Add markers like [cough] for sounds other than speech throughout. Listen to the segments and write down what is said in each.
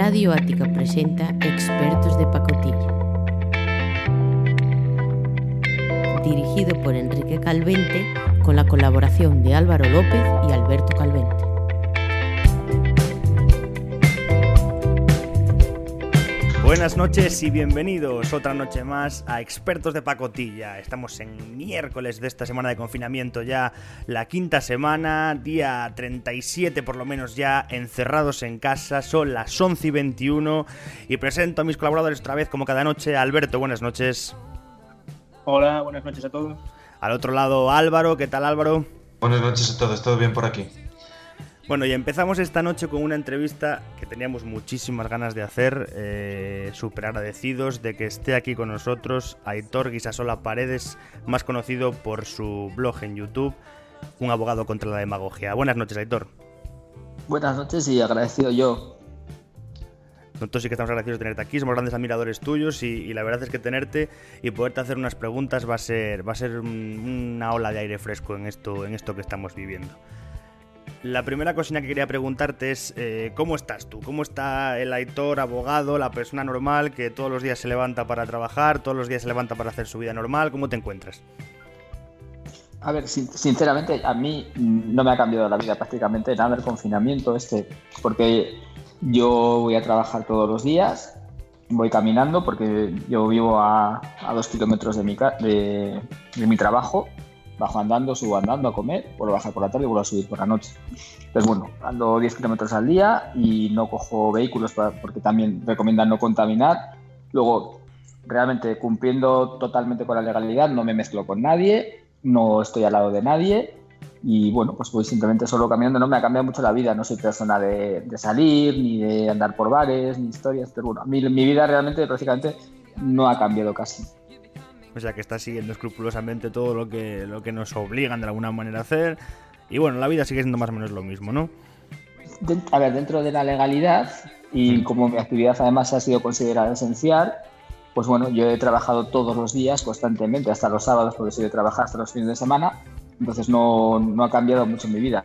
Radio Ática presenta Expertos de Pacotilla. Dirigido por Enrique Calvente con la colaboración de Álvaro López y Alberto Calvente. Buenas noches y bienvenidos otra noche más a Expertos de Pacotilla. Estamos en miércoles de esta semana de confinamiento ya, la quinta semana, día 37 por lo menos ya, encerrados en casa, son las 11 y 21 y presento a mis colaboradores otra vez como cada noche. Alberto, buenas noches. Hola, buenas noches a todos. Al otro lado Álvaro, ¿qué tal Álvaro? Buenas noches a todos, todo bien por aquí. Bueno, y empezamos esta noche con una entrevista que teníamos muchísimas ganas de hacer, eh, súper agradecidos de que esté aquí con nosotros Aitor Guisasola Paredes, más conocido por su blog en YouTube, un abogado contra la demagogia. Buenas noches, Aitor. Buenas noches y agradecido yo. Nosotros sí que estamos agradecidos de tenerte aquí, somos grandes admiradores tuyos y, la verdad es que tenerte y poderte hacer unas preguntas va a ser, va a ser una ola de aire fresco en esto, en esto que estamos viviendo. La primera cosina que quería preguntarte es eh, ¿cómo estás tú? ¿Cómo está el Aitor, abogado, la persona normal que todos los días se levanta para trabajar, todos los días se levanta para hacer su vida normal? ¿Cómo te encuentras? A ver, sinceramente, a mí no me ha cambiado la vida prácticamente nada el confinamiento este, porque yo voy a trabajar todos los días, voy caminando porque yo vivo a, dos kilómetros de mi, de mi trabajo bajo andando, subo andando a comer, vuelvo a bajar por la tarde y vuelvo a subir por la noche. Entonces, bueno, ando 10 kilómetros al día y no cojo vehículos porque también recomiendan no contaminar. Luego, realmente cumpliendo totalmente con la legalidad, no me mezclo con nadie, no estoy al lado de nadie y bueno, pues voy simplemente solo caminando. No me ha cambiado mucho la vida, no soy persona de, de salir, ni de andar por bares, ni historias, pero bueno, mi, mi vida realmente prácticamente no ha cambiado casi. O sea que está siguiendo escrupulosamente todo lo que, lo que nos obligan de alguna manera a hacer. Y bueno, la vida sigue siendo más o menos lo mismo, ¿no? A ver, dentro de la legalidad y mm. como mi actividad además ha sido considerada esencial, pues bueno, yo he trabajado todos los días constantemente, hasta los sábados, porque soy de trabajar hasta los fines de semana, entonces no, no, ha cambiado mucho mi vida.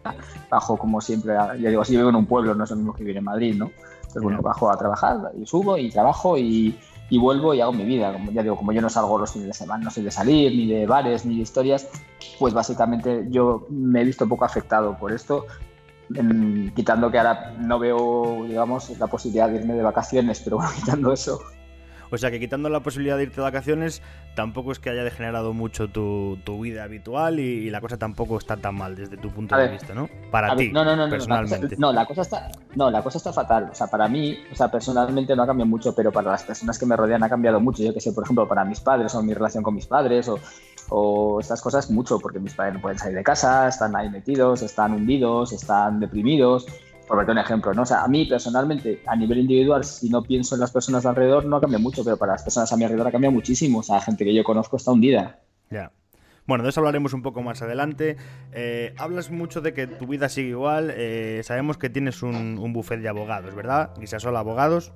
Bajo como siempre, ya digo, si vivo en un pueblo, no es lo mismo que vivir en Madrid, ¿no? Entonces bueno, bajo a trabajar y subo y trabajo y, y vuelvo y hago mi vida. Como ya digo, como yo no salgo los fines de semana, no soy de salir, ni de bares, ni de historias, pues básicamente yo me he visto poco afectado por esto, quitando que ahora no veo, digamos, la posibilidad de irme de vacaciones, pero bueno, [laughs] quitando eso, o sea que quitando la posibilidad de irte de vacaciones, tampoco es que haya degenerado mucho tu, vida habitual y, la cosa tampoco está tan mal desde tu punto de vista, ¿no? Para ti, no, no, no, personalmente. No, la cosa, está, no, la cosa está fatal. O sea, para mí, o sea, personalmente no ha cambiado mucho, pero para las personas que me rodean ha cambiado mucho. Yo que sé, por ejemplo, para mis padres o mi relación con mis padres o, o estas cosas mucho, porque mis padres no pueden salir de casa, están ahí metidos, están hundidos, están deprimidos por verte un ejemplo, ¿no? O sea, a mí personalmente, a nivel individual, si no pienso en las personas alrededor, no cambia mucho, pero para las personas a mi alrededor ha cambiado muchísimo. O sea, la gente que yo conozco está hundida. Ya. Bueno, de eso hablaremos un poco más adelante. Eh, hablas mucho de que tu vida sigue igual. Eh, sabemos que tienes un, un buffet de abogados, ¿verdad? Quizás solo abogados.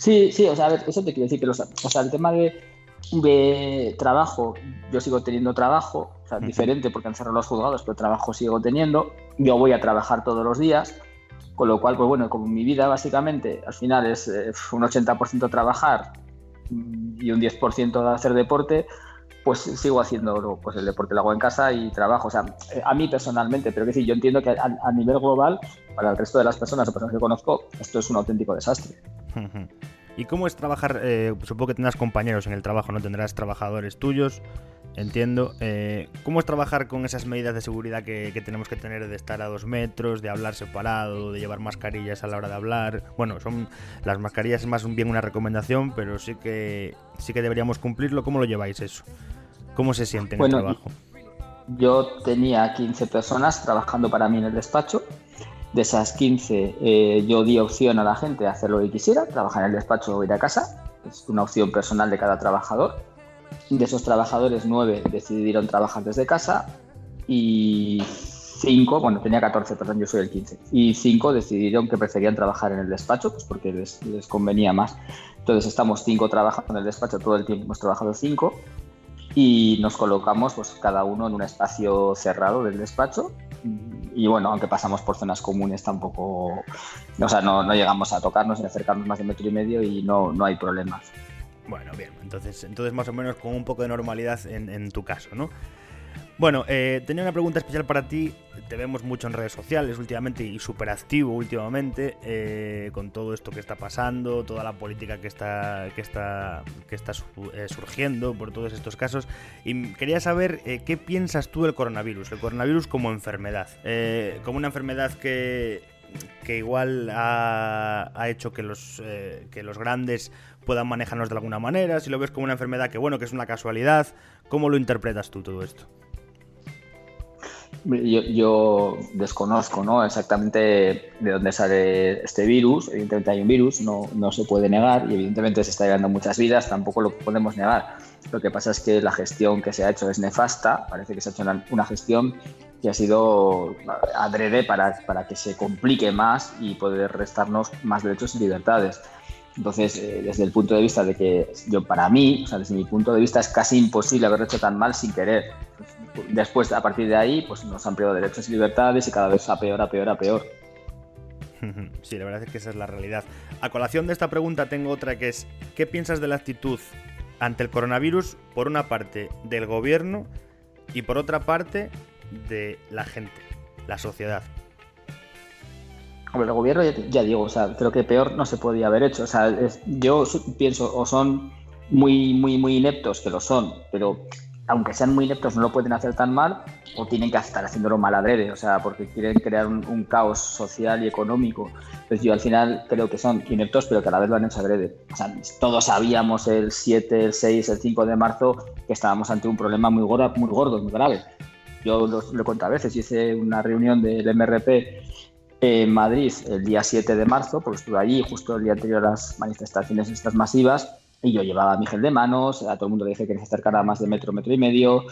Sí, sí, o sea, a ver, eso te quiero decir que o sea, el tema de, de trabajo, yo sigo teniendo trabajo, o sea, diferente porque han cerrado los juzgados, pero trabajo sigo teniendo. Yo voy a trabajar todos los días, con lo cual, pues bueno, como mi vida básicamente al final es eh, un 80% trabajar y un 10% hacer deporte, pues sigo haciendo pues el deporte lo hago en casa y trabajo. O sea, a mí personalmente, pero que sí, yo entiendo que a, nivel global, para el resto de las personas o personas que conozco, esto es un auténtico desastre. ¿Y cómo es trabajar? Eh, supongo que tendrás compañeros en el trabajo, ¿no? Tendrás trabajadores tuyos, entiendo. Eh, ¿Cómo es trabajar con esas medidas de seguridad que, tenemos que tener de estar a dos metros, de hablar separado, de llevar mascarillas a la hora de hablar? Bueno, son las mascarillas es más bien una recomendación, pero sí que sí que deberíamos cumplirlo. ¿Cómo lo lleváis eso? ¿Cómo se siente en el trabajo? Yo tenía 15 personas trabajando para mí en el despacho de esas 15, eh, yo di opción a la gente de hacer lo que quisiera, trabajar en el despacho o ir a casa. Es una opción personal de cada trabajador. De esos trabajadores, 9 decidieron trabajar desde casa y 5, bueno, tenía 14, perdón, yo soy el 15. Y 5 decidieron que preferían trabajar en el despacho, pues porque les, les convenía más. Entonces estamos 5 trabajando en el despacho todo el tiempo, hemos trabajado 5 y nos colocamos pues cada uno en un espacio cerrado del despacho y, bueno, aunque pasamos por zonas comunes, tampoco, o sea, no, no llegamos a tocarnos ni acercarnos más de metro y medio y no, no hay problemas. Bueno, bien, entonces, entonces más o menos con un poco de normalidad en, en tu caso, ¿no? Bueno, eh, tenía una pregunta especial para ti. Te vemos mucho en redes sociales últimamente y súper activo últimamente eh, con todo esto que está pasando, toda la política que está, que está, que está eh, surgiendo por todos estos casos. Y quería saber qué piensas tú del coronavirus, el coronavirus como enfermedad, como una enfermedad que, que igual ha, ha hecho que los, que los grandes puedan manejarnos de alguna manera, si lo ves como una enfermedad que bueno, que es una casualidad, ¿cómo lo interpretas tú todo esto? Yo, desconozco ¿no? exactamente de dónde sale este virus. Evidentemente hay un virus, no, no se puede negar y evidentemente se está llevando muchas vidas, tampoco lo podemos negar. Lo que pasa es que la gestión que se ha hecho es nefasta, parece que se ha hecho una, gestión que ha sido adrede para, para que se complique más y poder restarnos más derechos y libertades. Entonces, eh, desde el punto de vista de que yo, para mí, o sea, desde mi punto de vista, es casi imposible haberlo hecho tan mal sin querer. Después, a partir de ahí, pues nos han perdido derechos y libertades y cada vez a peor, a peor, a peor. [laughs] Sí, la verdad es que esa es la realidad. A colación de esta pregunta tengo otra que es, ¿qué piensas de la actitud ante el coronavirus, por una parte, del gobierno y por otra parte, de la gente, la sociedad? Hombre, el gobierno, ya, digo, o sea, creo que peor no se podía haber hecho. O sea, yo pienso, o son muy, muy, muy ineptos, que lo son, pero aunque sean muy ineptos, no lo pueden hacer tan mal, o tienen que estar haciéndolo mal adrede, o sea, porque quieren crear un, caos social y económico. Entonces yo al final creo que son ineptos, pero que a la vez lo han hecho adrede. O sea, todos sabíamos el 7, el 6, el 5 de marzo que estábamos ante un problema muy gordo, muy, gordo, muy grave. Yo lo, lo contado a veces, hice una reunión del MRP en Madrid el día 7 de marzo, porque estuve allí justo el día anterior a las manifestaciones estas masivas, y yo llevaba mi gel de manos, a todo el mundo le dije que se acercara más de metro, metro y medio,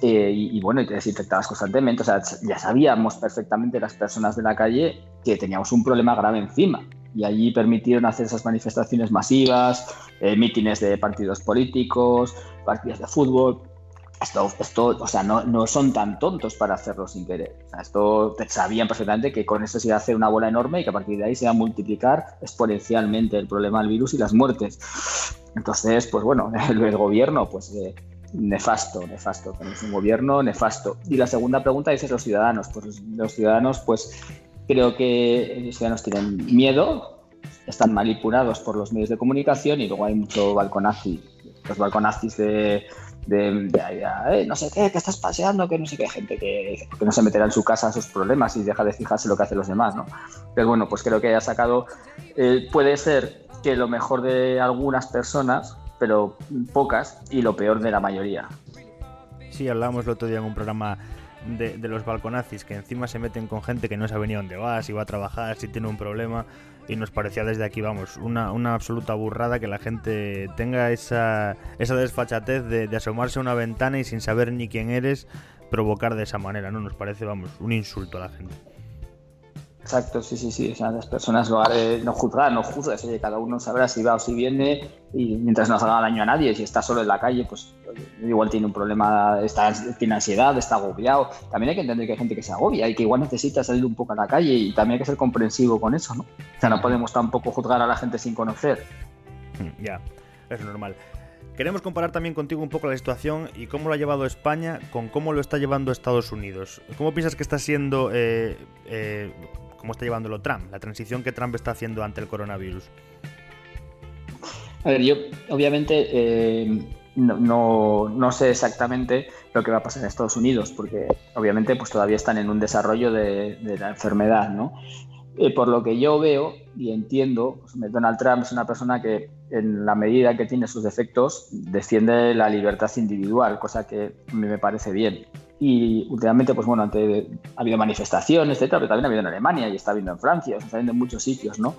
eh, y, bueno, y te desinfectabas constantemente. O sea, ya sabíamos perfectamente las personas de la calle que teníamos un problema grave encima. Y allí permitieron hacer esas manifestaciones masivas, eh, mítines de partidos políticos, partidas de fútbol, esto, esto, o sea, no, no, son tan tontos para hacerlo sin querer. O sea, esto sabían perfectamente que con esto se iba a hacer una bola enorme y que a partir de ahí se iba a multiplicar exponencialmente el problema del virus y las muertes. Entonces, pues bueno, [laughs] el, gobierno, pues eh, nefasto, nefasto. Tenemos un gobierno nefasto. Y la segunda pregunta dices los ciudadanos. Pues los ciudadanos, pues creo que los ciudadanos tienen miedo, están manipulados por los medios de comunicación y luego hay mucho balconazi. Los balconazis de de, eh, no sé qué, que estás paseando, que no sé qué, gente que, no se meterá en su casa a sus problemas y deja de fijarse lo que hacen los demás, ¿no? Pero bueno, pues creo que haya sacado, eh, puede ser que lo mejor de algunas personas, pero pocas, y lo peor de la mayoría. Sí, hablábamos el otro día en un programa de, los balconazis, que encima se meten con gente que no sabe ni dónde va, si va a trabajar, si tiene un problema y nos parecía desde aquí, vamos, una, una absoluta burrada que la gente tenga esa, esa desfachatez de, de, asomarse a una ventana y sin saber ni quién eres, provocar de esa manera, ¿no? Nos parece, vamos, un insulto a la gente. Exacto, sí, sí, sí. O sea, las personas lo haré, no juzgar, no juzgas. Oye, cada uno sabrá si va o si viene y mientras no haga daño a nadie. Si está solo en la calle, pues igual tiene un problema, está, tiene ansiedad, está agobiado. También hay que entender que hay gente que se agobia y que igual necesita salir un poco a la calle y también hay que ser comprensivo con eso, ¿no? O sea, no podemos tampoco juzgar a la gente sin conocer. Mm, ya, es normal. Queremos comparar también contigo un poco la situación y cómo lo ha llevado España con cómo lo está llevando Estados Unidos. ¿Cómo piensas que está siendo eh, eh, cómo está llevándolo Trump, la transición que Trump está haciendo ante el coronavirus. A ver, yo obviamente eh, no, sé exactamente lo que va a pasar en Estados Unidos, porque obviamente pues todavía están en un desarrollo de, la enfermedad, ¿no? Eh, por lo que yo veo y entiendo, pues, Donald Trump es una persona que en la medida que tiene sus defectos defiende la libertad individual, cosa que a mí me parece bien. Y últimamente, pues bueno, ante, ha habido manifestaciones, etcétera, pero también ha habido en Alemania y está habiendo en Francia, está habiendo en muchos sitios, ¿no?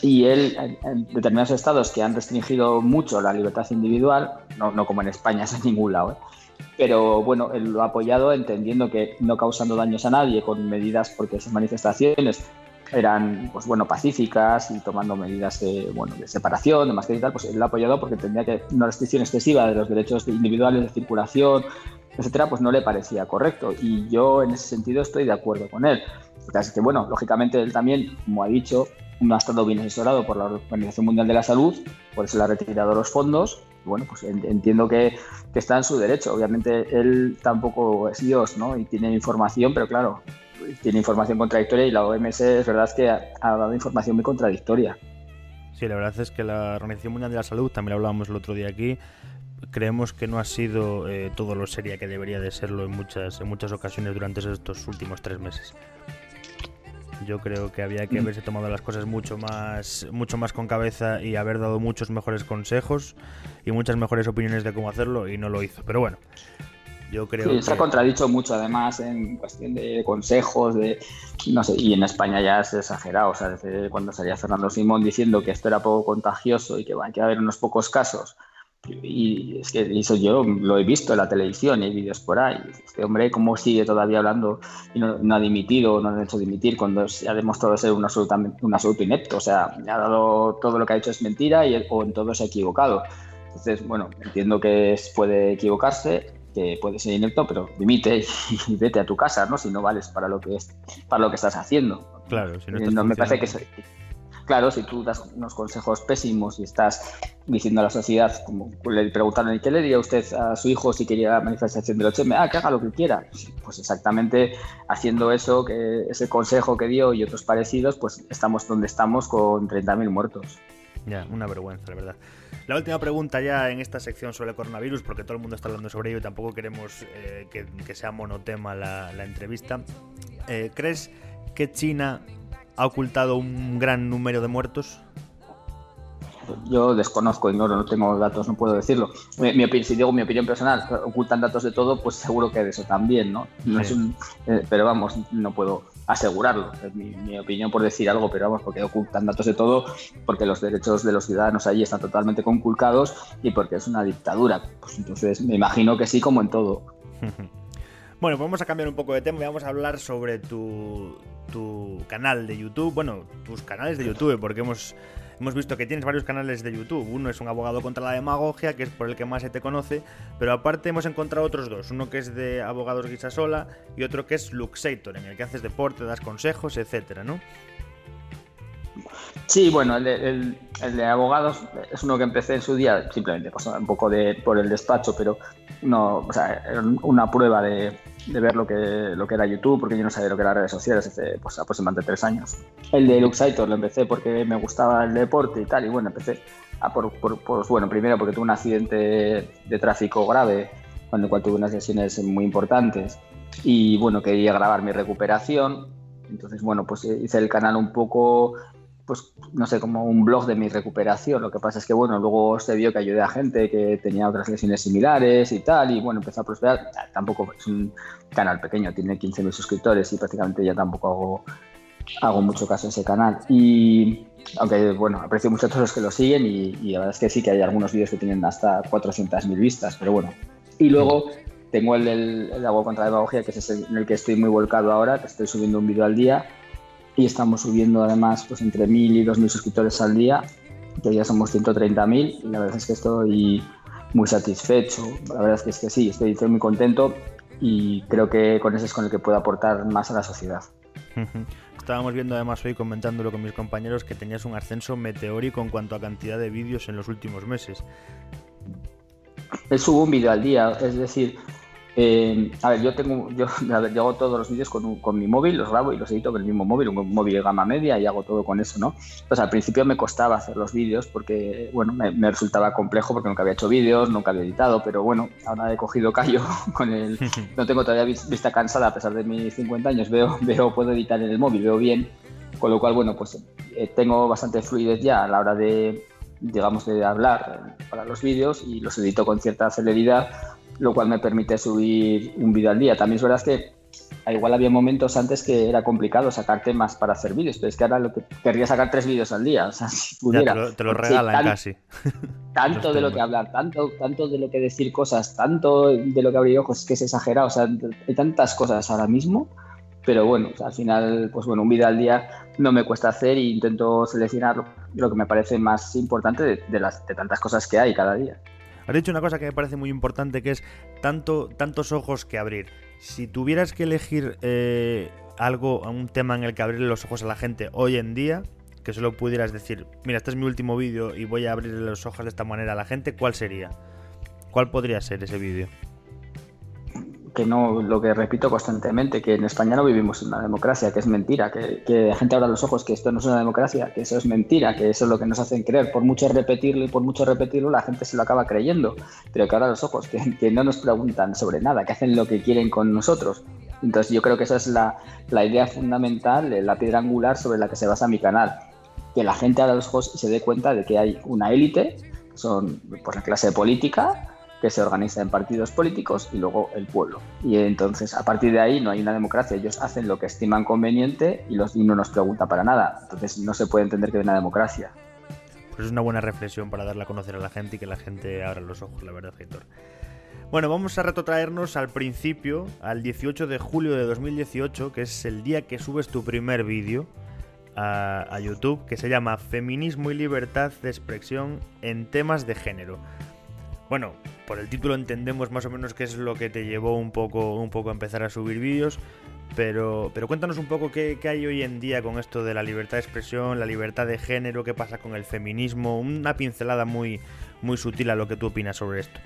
Y él, en determinados estados que han restringido mucho la libertad individual, no, no como en España, [laughs] es en ningún lado, ¿eh? pero bueno, él lo ha apoyado entendiendo que no causando daños a nadie con medidas, porque esas manifestaciones eran pues bueno pacíficas y tomando medidas de bueno de separación de mascarilla y tal pues él lo ha apoyado porque tendría que una restricción excesiva de los derechos individuales de circulación etcétera, pues no le parecía correcto. Y yo en ese sentido estoy de acuerdo con él. Así que, bueno, lógicamente él también, como ha dicho, no ha estado bien asesorado por la Organización Mundial de la Salud, por eso le ha retirado los fondos. bueno, pues entiendo que, que, está en su derecho. Obviamente él tampoco es Dios, ¿no? Y tiene información, pero claro, tiene información contradictoria y la OMS es verdad que ha, dado información muy contradictoria. Sí, la verdad es que la Organización Mundial de la Salud, también lo hablábamos el otro día aquí, creemos que no ha sido eh, todo lo seria que debería de serlo en muchas, en muchas ocasiones durante estos últimos tres meses. Yo creo que había que mm. haberse tomado las cosas mucho más, mucho más con cabeza y haber dado muchos mejores consejos y muchas mejores opiniones de cómo hacerlo y no lo hizo. Pero bueno, yo creo sí, se ha contradicho mucho además en cuestión de consejos, de no sé, y en España ya es exagerado, o sea, desde cuando salía Fernando Simón diciendo que esto era poco contagioso y que, va, que a haber unos pocos casos, y es que eso yo lo he visto en la televisión y hay vídeos por ahí. Este hombre, ¿cómo sigue todavía hablando y no, ha dimitido, no ha hecho dimitir cuando se ha demostrado ser un, un absoluto inepto? O sea, ha dado todo lo que ha hecho es mentira y, o en todo se ha equivocado. Entonces, bueno, entiendo que puede equivocarse, que puede ser inepto, pero dimite [laughs] y, vete a tu casa, ¿no? Si no vales para lo que, es, para lo que estás haciendo. Claro, si no, eh, no me parece que, claro, si tú das unos consejos pésimos y estás diciendo a la sociedad, como le preguntaron, ¿y qué le diría usted a su hijo si quería la manifestación del 8 Ah, que haga lo que quiera. Pues exactamente haciendo eso, que ese consejo que dio y otros parecidos, pues estamos donde estamos con 30.000 muertos. Ya, una vergüenza, la verdad. La última pregunta ya en esta sección sobre el coronavirus, porque todo el mundo está hablando sobre ello y tampoco queremos eh, que, sea monotema la, entrevista. Eh, ¿Crees que China ha ocultado un gran número de muertos? Yo desconozco, ignoro, no tengo datos, no puedo decirlo. Mi, si digo mi opinión personal, ocultan datos de todo, pues seguro que de eso también, ¿no? Eh, pero vamos, no puedo asegurarlo. Es mi, opinión por decir algo, pero vamos, porque ocultan datos de todo, porque los derechos de los ciudadanos allí están totalmente conculcados y porque es una dictadura. Pues entonces me imagino que sí, como en todo. [laughs] Bueno, pues vamos a cambiar un poco de tema y vamos a hablar sobre tu, tu canal de YouTube, bueno, tus canales de YouTube, porque hemos, hemos visto que tienes varios canales de YouTube. Uno es un abogado contra la demagogia, que es por el que más se te conoce, pero aparte hemos encontrado otros dos. Uno que es de abogados Guisasola y otro que es Luxator, en el que haces deporte, das consejos, etcétera, ¿no? Sí, bueno, el de, abogados es uno que empecé en su día, simplemente un poco de, por el despacho, pero no, o una prueba de, ver lo que, lo que era YouTube, porque yo no sabía lo que eran redes sociales hace pues, aproximadamente tres años. El de Luxator lo empecé porque me gustaba el deporte y tal, y bueno, empecé a por, pues, bueno, primero porque tuve un accidente de tráfico grave, cuando cual tuve unas lesiones muy importantes, y bueno, quería grabar mi recuperación, entonces bueno, pues hice el canal un poco pues no sé, como un blog de mi recuperación. Lo que pasa es que, bueno, luego se vio que ayudé a gente que tenía otras lesiones similares y tal, y bueno, empezó a prosperar. Tampoco es un canal pequeño, tiene 15.000 suscriptores y prácticamente ya tampoco hago, hago mucho caso a ese canal. Y aunque, bueno, aprecio mucho a todos los que lo siguen y, la verdad es que sí que hay algunos vídeos que tienen hasta 400.000 vistas, pero bueno. Y luego tengo el del el agua contra la demagogia, que es en el que estoy muy volcado ahora, que estoy subiendo un vídeo al día y estamos subiendo además pues entre 1.000 y 2.000 suscriptores al día, que ya somos 130.000 y la verdad es que estoy muy satisfecho, la verdad es que, es que sí, estoy, muy contento y creo que con eso es con el que puedo aportar más a la sociedad. Estábamos viendo además hoy comentándolo con mis compañeros que tenías un ascenso meteórico en cuanto a cantidad de vídeos en los últimos meses. Subo un vídeo al día, es decir, eh, a ver, yo tengo, yo, [laughs] hago todos los vídeos con, con, mi móvil, los grabo y los edito con el mismo móvil, un móvil de gama media y hago todo con eso, ¿no? Pues al principio me costaba hacer los vídeos porque, bueno, me, resultaba complejo porque nunca había hecho vídeos, nunca había editado, pero bueno, ahora he cogido callo [laughs] con el, [laughs] no tengo todavía vista cansada a pesar de mis 50 años, veo, veo, puedo editar en el móvil, veo bien, con lo cual, bueno, pues eh, tengo bastante fluidez ya a la hora de, digamos, de hablar para los vídeos y los edito con cierta celeridad lo cual me permite subir un vídeo al día. También es verdad que igual había momentos antes que era complicado sacar temas para hacer vídeos, pero es que ahora lo que querría sacar tres vídeos al día. O sea, [laughs] si pudiera. te, lo, regalan casi. [laughs] Tanto de lo que hablar, tanto, tanto de lo que decir cosas, tanto de lo que abrir ojos, que es exagerado. O sea, hay tantas cosas ahora mismo. Pero bueno, al final, pues bueno, un vídeo al día no me cuesta hacer e intento seleccionar lo que me parece más importante de, las, de tantas cosas que hay cada día. Has dicho una cosa que me parece muy importante, que es tanto, tantos ojos que abrir. Si tuvieras que elegir eh, algo, un tema en el que abrirle los ojos a la gente hoy en día, que solo pudieras decir, mira, este es mi último vídeo y voy a abrirle los ojos de esta manera a la gente, ¿cuál sería? ¿Cuál podría ser ese vídeo? Que no, lo que repito constantemente, que en España no vivimos en una democracia, que es mentira, que, que, la gente abra los ojos que esto no es una democracia, que eso es mentira, que eso es lo que nos hacen creer. Por mucho repetirlo y por mucho repetirlo, la gente se lo acaba creyendo. Pero que abra los ojos, que, que no nos preguntan sobre nada, que hacen lo que quieren con nosotros. Entonces yo creo que esa es la, la idea fundamental, la piedra angular sobre la que se basa mi canal. Que la gente abra los ojos y se dé cuenta de que hay una élite, son pues, la clase política, que se organiza en partidos políticos y luego el pueblo. Y entonces, a partir de ahí, no hay una democracia. Ellos hacen lo que estiman conveniente y, no nos pregunta para nada. Entonces, no se puede entender que hay una democracia. Pues es una buena reflexión para darle a conocer a la gente y que la gente abra los ojos, la verdad, Héctor. Bueno, vamos a retrotraernos al principio, al 18 de julio de 2018, que es el día que subes tu primer vídeo a YouTube, que se llama Feminismo y libertad de expresión en temas de género. Bueno, por el título entendemos más o menos qué es lo que te llevó un poco, un poco a empezar a subir vídeos, pero, pero cuéntanos un poco qué, hay hoy en día con esto de la libertad de expresión, la libertad de género, qué pasa con el feminismo, una pincelada muy, muy sutil a lo que tú opinas sobre esto.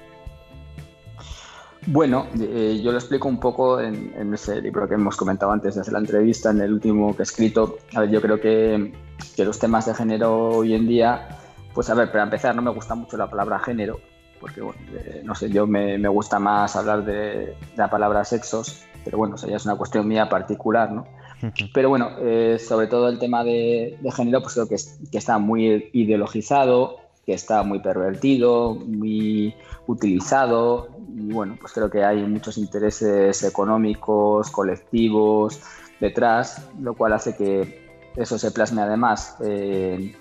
Bueno, eh, yo lo explico un poco en, ese libro que hemos comentado antes de hacer la entrevista, en el último que he escrito. A ver, yo creo que, que los temas de género hoy en día, pues a ver, para empezar, no me gusta mucho la palabra género, porque bueno, eh, no sé, yo me, me, gusta más hablar de, de, la palabra sexos, pero bueno, ya es una cuestión mía particular, ¿no? [laughs] Pero bueno, eh, sobre todo el tema de, de género, pues creo que, es, que, está muy ideologizado, que está muy pervertido, muy utilizado, y bueno, pues creo que hay muchos intereses económicos, colectivos detrás, lo cual hace que eso se plasme además eh,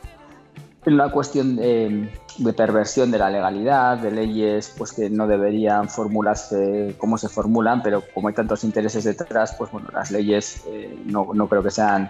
una cuestión de, de, perversión de la legalidad, de leyes pues que no deberían formularse como se formulan, pero como hay tantos intereses detrás, pues bueno, las leyes eh, no, no, creo que sean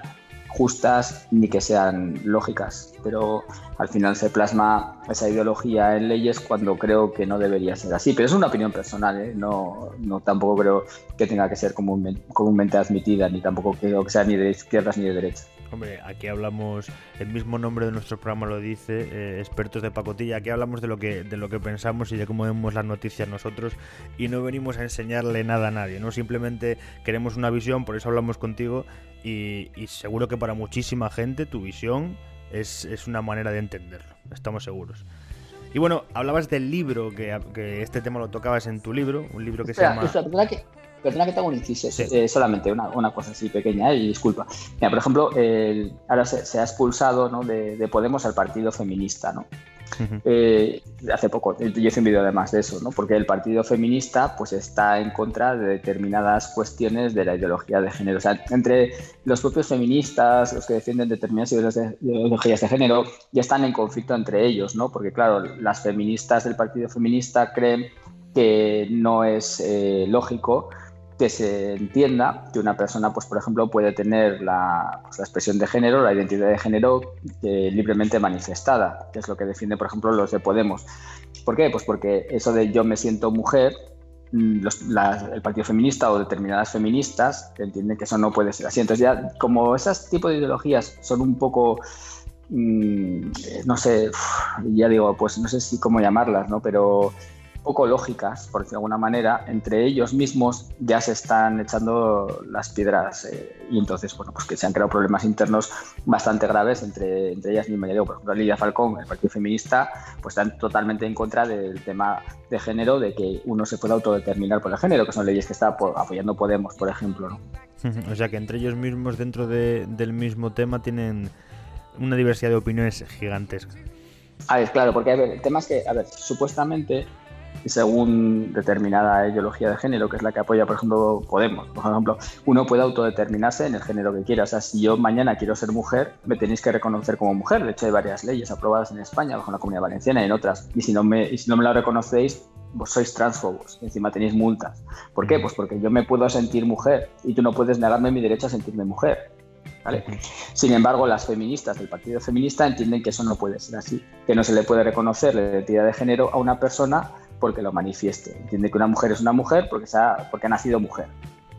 justas ni que sean lógicas, pero al final se plasma esa ideología en leyes cuando creo que no debería ser así. Pero es una opinión personal, ¿eh? no, no tampoco creo que tenga que ser comúnmente, comúnmente admitida, ni tampoco creo que sea ni de izquierdas ni de derechas. Hombre, aquí hablamos, el mismo nombre de nuestro programa lo dice, eh, expertos de pacotilla, aquí hablamos de lo, que, de lo que pensamos y de cómo vemos las noticias nosotros y no venimos a enseñarle nada a nadie, ¿no? Simplemente queremos una visión, por eso hablamos contigo y, y seguro que para muchísima gente tu visión es, es, una manera de entenderlo, estamos seguros. Y bueno, hablabas del libro, que, que este tema lo tocabas en tu libro, un libro que espera, se llama... Que, perdona que te hago un inciso, sí. eh, solamente una, una, cosa así pequeña, eh, y disculpa. Mira, por ejemplo, el, ahora se, se, ha expulsado ¿no? de, de, Podemos al partido feminista, ¿no? Uh -huh. eh, hace poco, yo hice un vídeo además de eso, ¿no? Porque el partido feminista pues está en contra de determinadas cuestiones de la ideología de género. O sea, entre los propios feministas, los que defienden determinadas ideologías de género, ya están en conflicto entre ellos, ¿no? Porque claro, las feministas del partido feminista creen que no es eh, lógico que se entienda que una persona, pues por ejemplo, puede tener la, pues, expresión de género, la identidad de género eh, libremente manifestada, que es lo que defiende, por ejemplo, los de Podemos. ¿Por qué? Pues porque eso de yo me siento mujer, mm, el Partido Feminista o determinadas feministas entienden que eso no puede ser así. Entonces ya, como esas tipos de ideologías son un poco mmm, no sé, ya digo, pues no sé si cómo llamarlas, ¿no? Pero poco lógicas, por decirlo de alguna manera, entre ellos mismos ya se están echando las piedras eh, y entonces, bueno, pues que se han creado problemas internos bastante graves entre, entre ellas mismas. Ya digo, por ejemplo, Lidia Falcón, el Partido Feminista, pues están totalmente en contra del tema de género, de que uno se pueda autodeterminar por el género, que son leyes que está apoyando Podemos, por ejemplo, ¿no? [laughs] O sea que entre ellos mismos, dentro de, del mismo tema, tienen una diversidad de opiniones gigantescas. A ver, claro, porque a ver, el tema es que, a ver, supuestamente según determinada ideología de género, que es la que apoya, por ejemplo, Podemos. Por ejemplo, uno puede autodeterminarse en el género que quiera. O sea, si yo mañana quiero ser mujer, me tenéis que reconocer como mujer. De hecho, hay varias leyes aprobadas en España, bajo la Comunidad Valenciana y en otras. Y si no me, y si no me la reconocéis, vos sois transfobos, encima tenéis multas. ¿Por qué? Pues porque yo me puedo sentir mujer y tú no puedes negarme mi derecho a sentirme mujer. ¿vale? Sin embargo, las feministas del Partido Feminista entienden que eso no puede ser así, que no se le puede reconocer la identidad de género a una persona porque lo manifieste. Entiende que una mujer es una mujer porque, ha, porque ha nacido mujer.